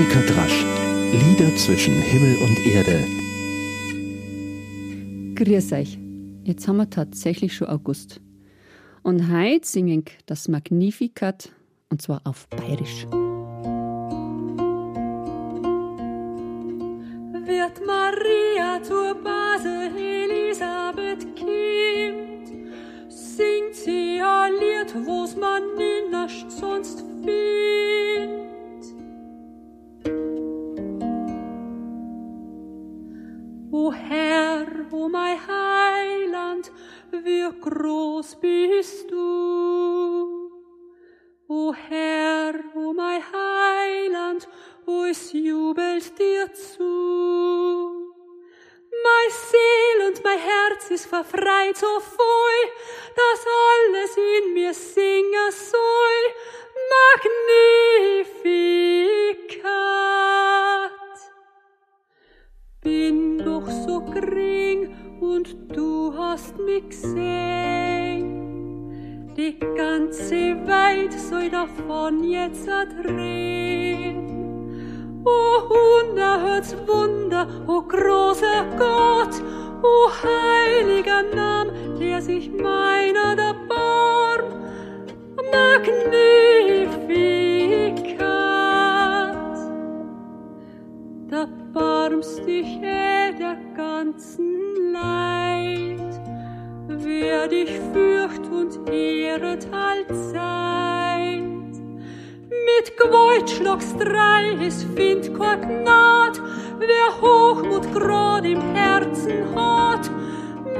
Annika Drasch. Lieder zwischen Himmel und Erde. Grüß euch. Jetzt haben wir tatsächlich schon August. Und heute singen das Magnificat und zwar auf Bayerisch. Wird Maria zur Base Elisabeth Kind, singt sie ein Lied, wo's man nicht sonst findet. Mein Heiland, wie groß bist du. O Herr, o mein Heiland, es jubelt dir zu. Mein Seel und mein Herz ist verfreit so voll, dass alles in mir ganze Welt soll davon jetzt erdrehen. O unerhörts Wunder, o großer Gott, o heiliger Name, der sich meiner da barm. Magnificat. Da barmst dich eh der ganzen Leid. Wer dich fürcht und ehret allzeit. Mit Gewaltschlags drei es find kein Gnad, wer Hochmut grad im Herzen hat.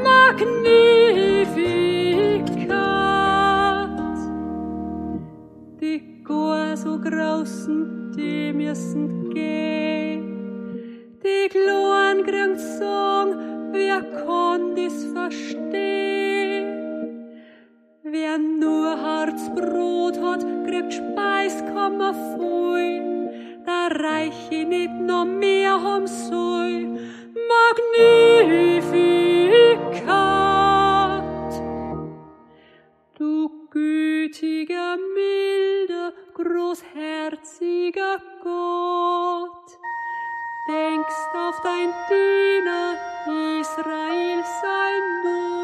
Magnificat. Die gar so grausen, die müssen gehen. Die Gloren kriegt sagen, wer kann das verstehen? Wer nur Harzbrot hat, kriegt Speiskammer voll. Da reich ich nicht noch mehr haben soll. Magnificat. Du gütiger, milder, großherziger Gott, denkst auf dein Diener Israel sein Not.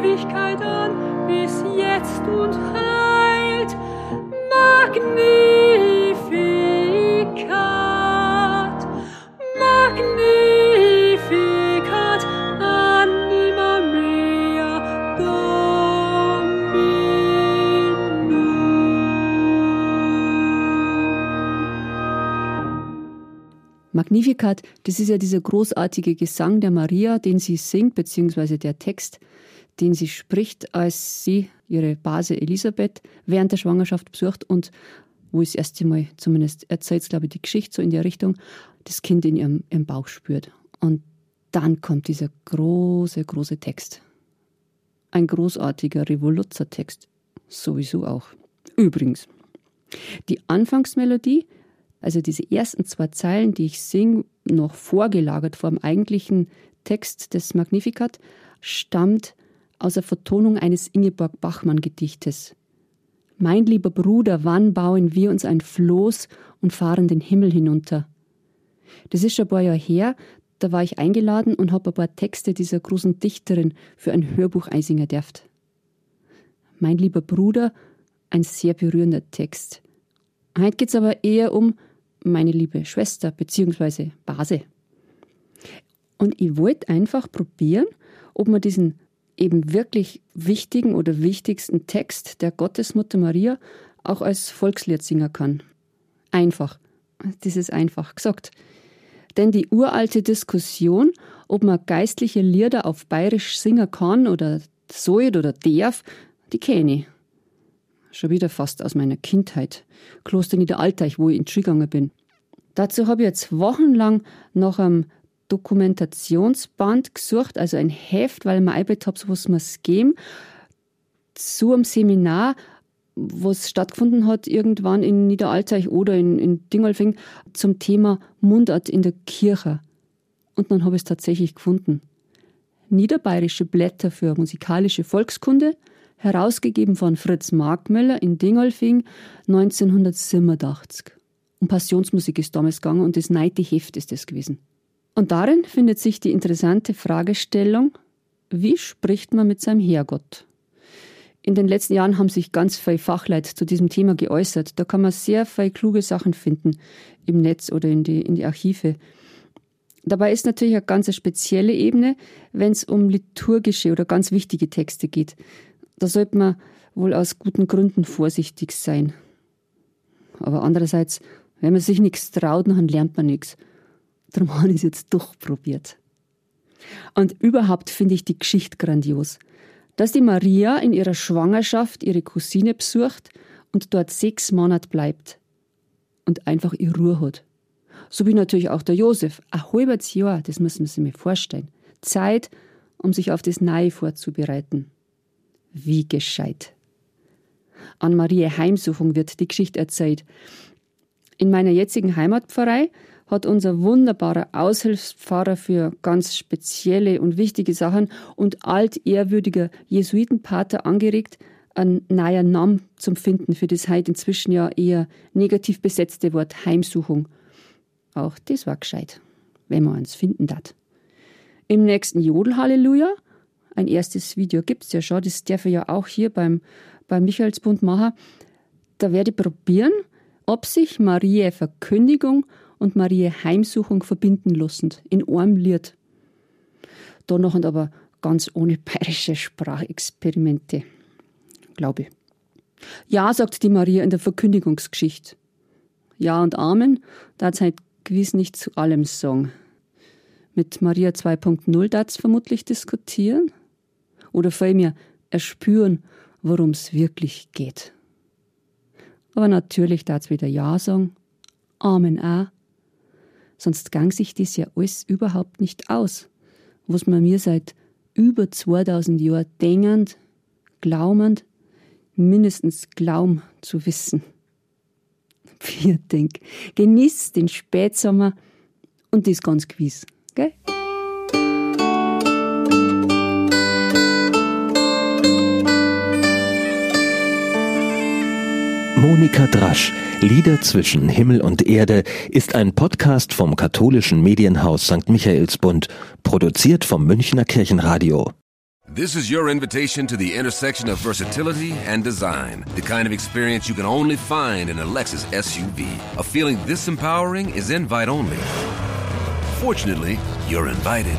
Ewigkeit an bis jetzt und heit, Magnificat, Magnificat, anima mea Dominum. Magnificat, das ist ja dieser großartige Gesang der Maria, den sie singt, beziehungsweise der Text, den sie spricht, als sie ihre Base Elisabeth während der Schwangerschaft besucht und wo es das erste Mal, zumindest erzählt glaube ich, die Geschichte so in der Richtung, das Kind in ihrem, ihrem Bauch spürt. Und dann kommt dieser große, große Text. Ein großartiger Revoluzzer-Text. Sowieso auch. Übrigens, die Anfangsmelodie, also diese ersten zwei Zeilen, die ich singe, noch vorgelagert vor dem eigentlichen Text des Magnificat, stammt aus der Vertonung eines Ingeborg Bachmann-Gedichtes. Mein lieber Bruder, wann bauen wir uns ein Floß und fahren den Himmel hinunter? Das ist schon ein paar Jahre her, da war ich eingeladen und habe ein paar Texte dieser großen Dichterin für ein Hörbuch einsingen dürft. Mein lieber Bruder, ein sehr berührender Text. Heute geht es aber eher um meine liebe Schwester bzw. Base. Und ich wollte einfach probieren, ob man diesen eben wirklich wichtigen oder wichtigsten Text der Gottesmutter Maria auch als Volkslied singen kann. Einfach. Das ist einfach gesagt. Denn die uralte Diskussion, ob man geistliche Lieder auf bayerisch singen kann oder soll oder darf, die kenne ich. Schon wieder fast aus meiner Kindheit. Kloster Niederalteich, wo ich in gegangen bin. Dazu habe ich jetzt wochenlang nach einem Dokumentationsband gesucht, also ein Heft, weil mir eingebildet habe, so muss es geben, zu einem Seminar, was stattgefunden hat irgendwann in Niederalteich oder in, in Dingolfing zum Thema Mundart in der Kirche. Und dann habe ich es tatsächlich gefunden. Niederbayerische Blätter für musikalische Volkskunde, herausgegeben von Fritz Markmöller in Dingolfing 1987. Um Passionsmusik ist damals gegangen und das neite Heft ist das gewesen. Und darin findet sich die interessante Fragestellung, wie spricht man mit seinem Herrgott? In den letzten Jahren haben sich ganz viele Fachleute zu diesem Thema geäußert. Da kann man sehr viele kluge Sachen finden im Netz oder in die, in die Archive. Dabei ist natürlich eine ganz spezielle Ebene, wenn es um liturgische oder ganz wichtige Texte geht. Da sollte man wohl aus guten Gründen vorsichtig sein. Aber andererseits, wenn man sich nichts traut, dann lernt man nichts. Darum habe ich es jetzt durchprobiert. Und überhaupt finde ich die Geschichte grandios. Dass die Maria in ihrer Schwangerschaft ihre Cousine besucht und dort sechs Monate bleibt und einfach ihre Ruhe hat. So wie natürlich auch der Josef. Ein halbes Jahr, das müssen Sie mir vorstellen. Zeit, um sich auf das Neue vorzubereiten. Wie gescheit. An Maria Heimsuchung wird die Geschichte erzählt. In meiner jetzigen Heimatpfarrei hat unser wunderbarer Aushilfspfarrer für ganz spezielle und wichtige Sachen und altehrwürdiger Jesuitenpater angeregt, einen neuen Namen zum Finden für das heute inzwischen ja eher negativ besetzte Wort Heimsuchung. Auch das war gescheit, wenn man eins finden darf. Im nächsten Jodel-Halleluja ein erstes Video gibt es ja schon, das darf ich ja auch hier beim, beim Michaelsbund machen. Da werde ich probieren, ob sich Marie Verkündigung und Marie Heimsuchung verbinden lassen, in einem Lied. Da noch und aber ganz ohne bayerische Sprachexperimente, glaube ich. Ja, sagt die Maria in der Verkündigungsgeschichte. Ja und Amen, da hat halt gewiss nicht zu allem sagen. Mit Maria 2.0 darf vermutlich diskutieren oder vielmehr erspüren, worum es wirklich geht. Aber natürlich darf wieder Ja sagen, Amen auch, sonst gang sich das ja alles überhaupt nicht aus, was man mir seit über 2000 Jahren denkend, glaubend, mindestens glauben zu wissen. Vier denk, genieß den Spätsommer und das ganz gewiss, gell? Monika Drasch, Lieder zwischen Himmel und Erde, ist ein Podcast vom katholischen Medienhaus St. Michaelsbund, produziert vom Münchner Kirchenradio. This is your invitation to the intersection of versatility and design. The kind of experience you can only find in a Lexus SUV. A feeling this empowering is invite only. Fortunately, you're invited.